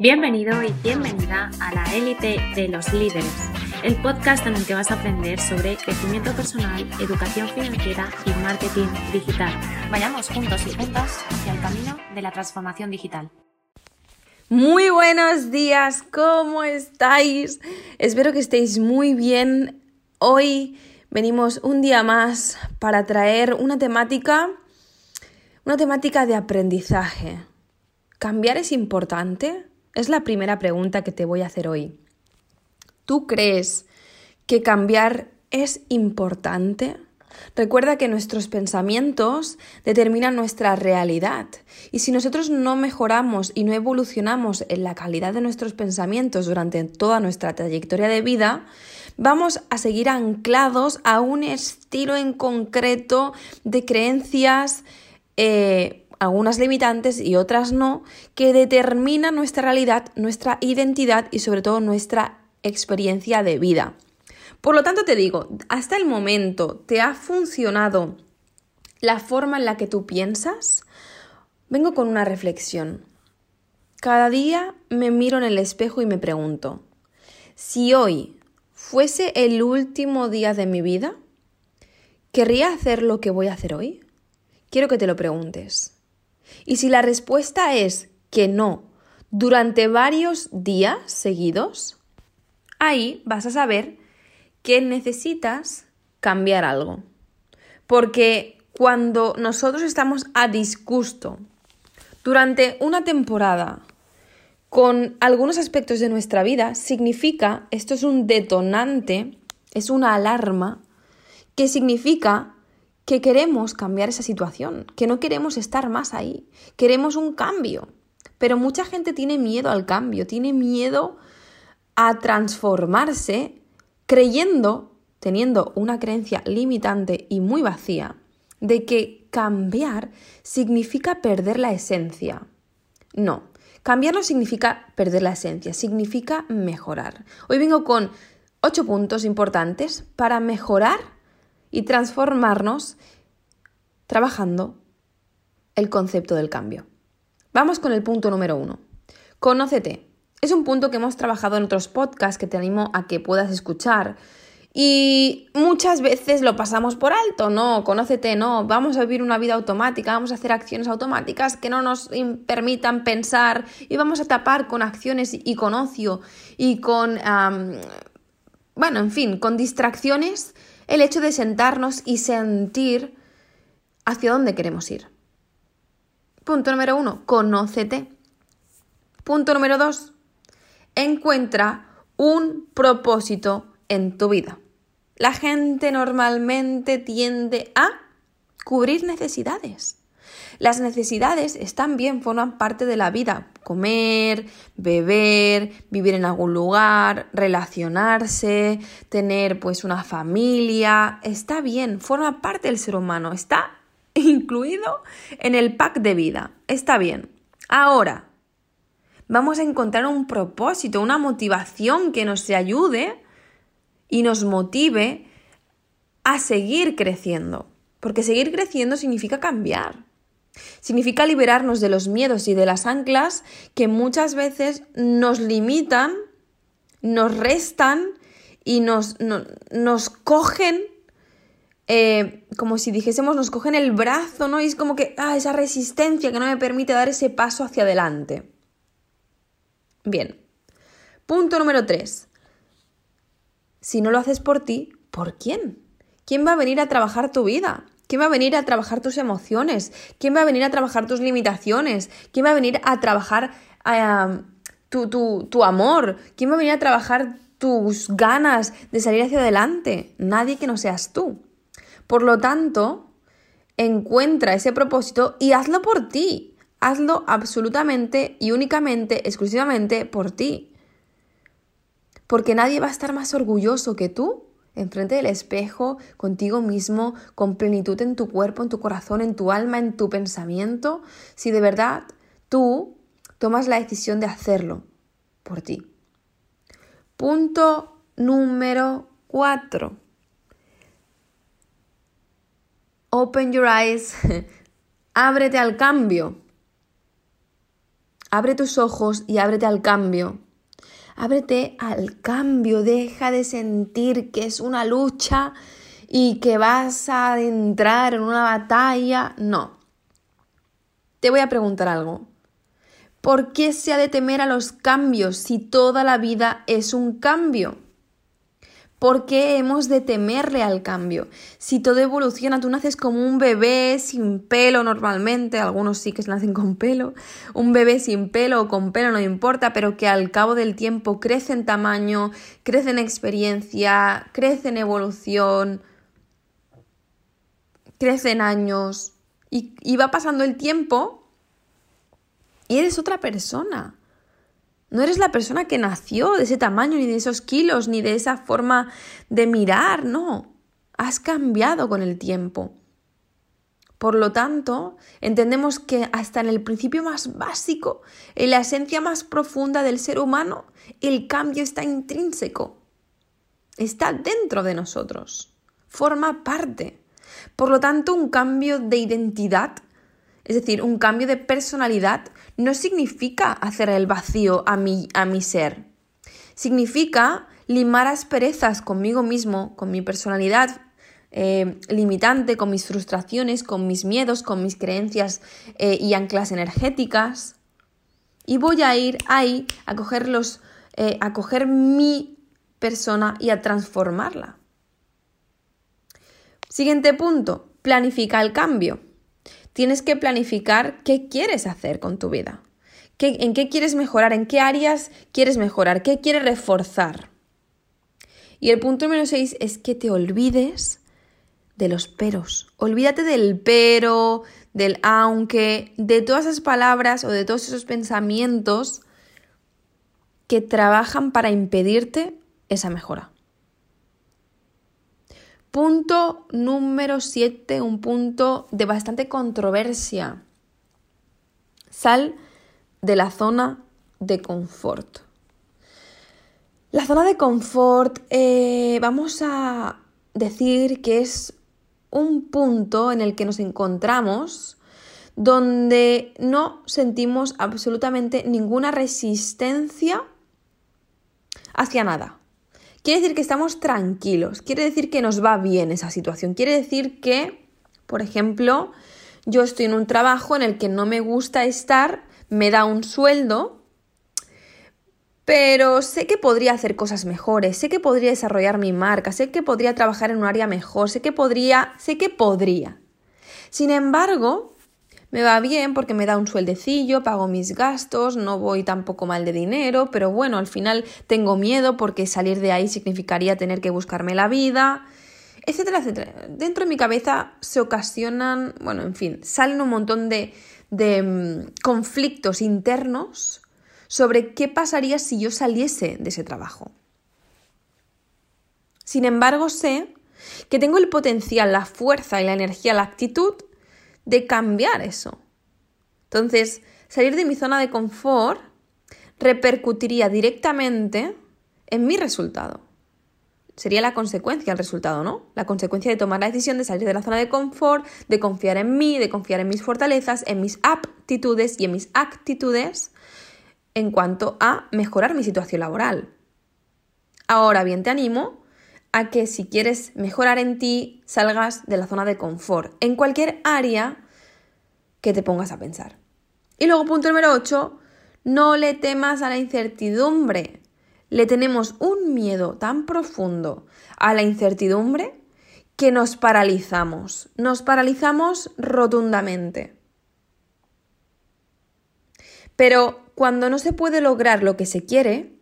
Bienvenido y bienvenida a la élite de los líderes, el podcast en el que vas a aprender sobre crecimiento personal, educación financiera y marketing digital. Vayamos juntos y juntas hacia el camino de la transformación digital. Muy buenos días, ¿cómo estáis? Espero que estéis muy bien. Hoy venimos un día más para traer una temática, una temática de aprendizaje. ¿Cambiar es importante? Es la primera pregunta que te voy a hacer hoy. ¿Tú crees que cambiar es importante? Recuerda que nuestros pensamientos determinan nuestra realidad y si nosotros no mejoramos y no evolucionamos en la calidad de nuestros pensamientos durante toda nuestra trayectoria de vida, vamos a seguir anclados a un estilo en concreto de creencias eh, algunas limitantes y otras no, que determinan nuestra realidad, nuestra identidad y sobre todo nuestra experiencia de vida. Por lo tanto, te digo, hasta el momento, ¿te ha funcionado la forma en la que tú piensas? Vengo con una reflexión. Cada día me miro en el espejo y me pregunto, si hoy fuese el último día de mi vida, ¿querría hacer lo que voy a hacer hoy? Quiero que te lo preguntes. Y si la respuesta es que no, durante varios días seguidos, ahí vas a saber que necesitas cambiar algo. Porque cuando nosotros estamos a disgusto durante una temporada con algunos aspectos de nuestra vida, significa, esto es un detonante, es una alarma, que significa que queremos cambiar esa situación, que no queremos estar más ahí, queremos un cambio. Pero mucha gente tiene miedo al cambio, tiene miedo a transformarse creyendo, teniendo una creencia limitante y muy vacía, de que cambiar significa perder la esencia. No, cambiar no significa perder la esencia, significa mejorar. Hoy vengo con ocho puntos importantes para mejorar y transformarnos trabajando el concepto del cambio. Vamos con el punto número uno. Conócete. Es un punto que hemos trabajado en otros podcasts que te animo a que puedas escuchar. Y muchas veces lo pasamos por alto, no, conócete, no, vamos a vivir una vida automática, vamos a hacer acciones automáticas que no nos permitan pensar y vamos a tapar con acciones y con ocio y con, bueno, en fin, con distracciones el hecho de sentarnos y sentir hacia dónde queremos ir. Punto número uno, conócete. Punto número dos, encuentra un propósito en tu vida. La gente normalmente tiende a cubrir necesidades. Las necesidades están bien, forman parte de la vida. Comer, beber, vivir en algún lugar, relacionarse, tener pues una familia, está bien, forma parte del ser humano, está incluido en el pack de vida, está bien. Ahora, vamos a encontrar un propósito, una motivación que nos ayude y nos motive a seguir creciendo. Porque seguir creciendo significa cambiar. Significa liberarnos de los miedos y de las anclas que muchas veces nos limitan, nos restan y nos, nos cogen, eh, como si dijésemos, nos cogen el brazo, ¿no? Y es como que, ah, esa resistencia que no me permite dar ese paso hacia adelante. Bien. Punto número tres. Si no lo haces por ti, ¿por quién? ¿Quién va a venir a trabajar tu vida? ¿Quién va a venir a trabajar tus emociones? ¿Quién va a venir a trabajar tus limitaciones? ¿Quién va a venir a trabajar tu, tu amor? ¿Quién va a venir a trabajar tus ganas de salir hacia adelante? Nadie que no seas tú. Por lo tanto, encuentra ese propósito y hazlo por ti. Hazlo absolutamente y únicamente, exclusivamente por ti. Porque nadie va a estar más orgulloso que tú enfrente del espejo, contigo mismo, con plenitud en tu cuerpo, en tu corazón, en tu alma, en tu pensamiento, si de verdad tú tomas la decisión de hacerlo por ti. Punto número cuatro. Open your eyes. Ábrete al cambio. Abre tus ojos y ábrete al cambio. Ábrete al cambio, deja de sentir que es una lucha y que vas a entrar en una batalla. No. Te voy a preguntar algo. ¿Por qué se ha de temer a los cambios si toda la vida es un cambio? ¿Por qué hemos de temerle al cambio? Si todo evoluciona, tú naces como un bebé sin pelo normalmente, algunos sí que nacen con pelo, un bebé sin pelo o con pelo no importa, pero que al cabo del tiempo crece en tamaño, crece en experiencia, crece en evolución, crece en años y, y va pasando el tiempo y eres otra persona. No eres la persona que nació de ese tamaño, ni de esos kilos, ni de esa forma de mirar, no. Has cambiado con el tiempo. Por lo tanto, entendemos que hasta en el principio más básico, en la esencia más profunda del ser humano, el cambio está intrínseco. Está dentro de nosotros. Forma parte. Por lo tanto, un cambio de identidad es decir, un cambio de personalidad no significa hacer el vacío a mi, a mi ser. Significa limar asperezas conmigo mismo, con mi personalidad eh, limitante, con mis frustraciones, con mis miedos, con mis creencias eh, y anclas energéticas. Y voy a ir ahí a coger, eh, a coger mi persona y a transformarla. Siguiente punto, planifica el cambio tienes que planificar qué quieres hacer con tu vida. ¿En qué quieres mejorar? ¿En qué áreas quieres mejorar? ¿Qué quieres reforzar? Y el punto número 6 es que te olvides de los peros. Olvídate del pero, del aunque, de todas esas palabras o de todos esos pensamientos que trabajan para impedirte esa mejora. Punto número 7, un punto de bastante controversia. Sal de la zona de confort. La zona de confort, eh, vamos a decir que es un punto en el que nos encontramos donde no sentimos absolutamente ninguna resistencia hacia nada. Quiere decir que estamos tranquilos, quiere decir que nos va bien esa situación, quiere decir que, por ejemplo, yo estoy en un trabajo en el que no me gusta estar, me da un sueldo, pero sé que podría hacer cosas mejores, sé que podría desarrollar mi marca, sé que podría trabajar en un área mejor, sé que podría, sé que podría. Sin embargo, me va bien porque me da un sueldecillo, pago mis gastos, no voy tampoco mal de dinero, pero bueno, al final tengo miedo porque salir de ahí significaría tener que buscarme la vida, etcétera, etcétera. Dentro de mi cabeza se ocasionan, bueno, en fin, salen un montón de, de mm, conflictos internos sobre qué pasaría si yo saliese de ese trabajo. Sin embargo, sé que tengo el potencial, la fuerza y la energía, la actitud de cambiar eso. Entonces, salir de mi zona de confort repercutiría directamente en mi resultado. Sería la consecuencia del resultado, ¿no? La consecuencia de tomar la decisión de salir de la zona de confort, de confiar en mí, de confiar en mis fortalezas, en mis aptitudes y en mis actitudes en cuanto a mejorar mi situación laboral. Ahora bien, te animo a que si quieres mejorar en ti, salgas de la zona de confort, en cualquier área que te pongas a pensar. Y luego, punto número 8, no le temas a la incertidumbre. Le tenemos un miedo tan profundo a la incertidumbre que nos paralizamos, nos paralizamos rotundamente. Pero cuando no se puede lograr lo que se quiere,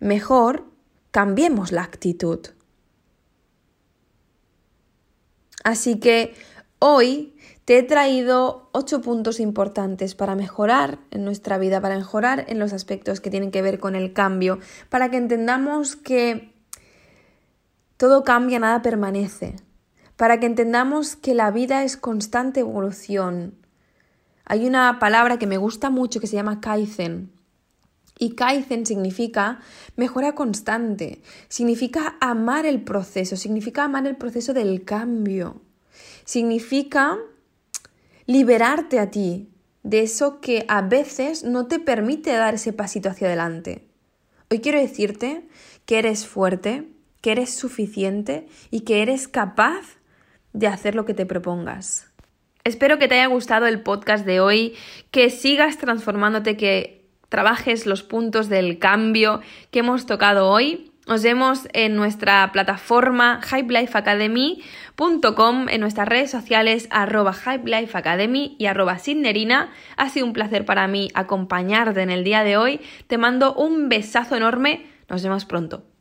mejor cambiemos la actitud. Así que hoy te he traído ocho puntos importantes para mejorar en nuestra vida, para mejorar en los aspectos que tienen que ver con el cambio, para que entendamos que todo cambia, nada permanece, para que entendamos que la vida es constante evolución. Hay una palabra que me gusta mucho que se llama Kaizen, y Kaizen significa mejora constante, significa amar el proceso, significa amar el proceso del cambio, significa liberarte a ti de eso que a veces no te permite dar ese pasito hacia adelante. Hoy quiero decirte que eres fuerte, que eres suficiente y que eres capaz de hacer lo que te propongas. Espero que te haya gustado el podcast de hoy, que sigas transformándote, que trabajes los puntos del cambio que hemos tocado hoy. Nos vemos en nuestra plataforma hypelifeacademy.com, en nuestras redes sociales arroba hypelifeacademy y arroba sidnerina. Ha sido un placer para mí acompañarte en el día de hoy. Te mando un besazo enorme. Nos vemos pronto.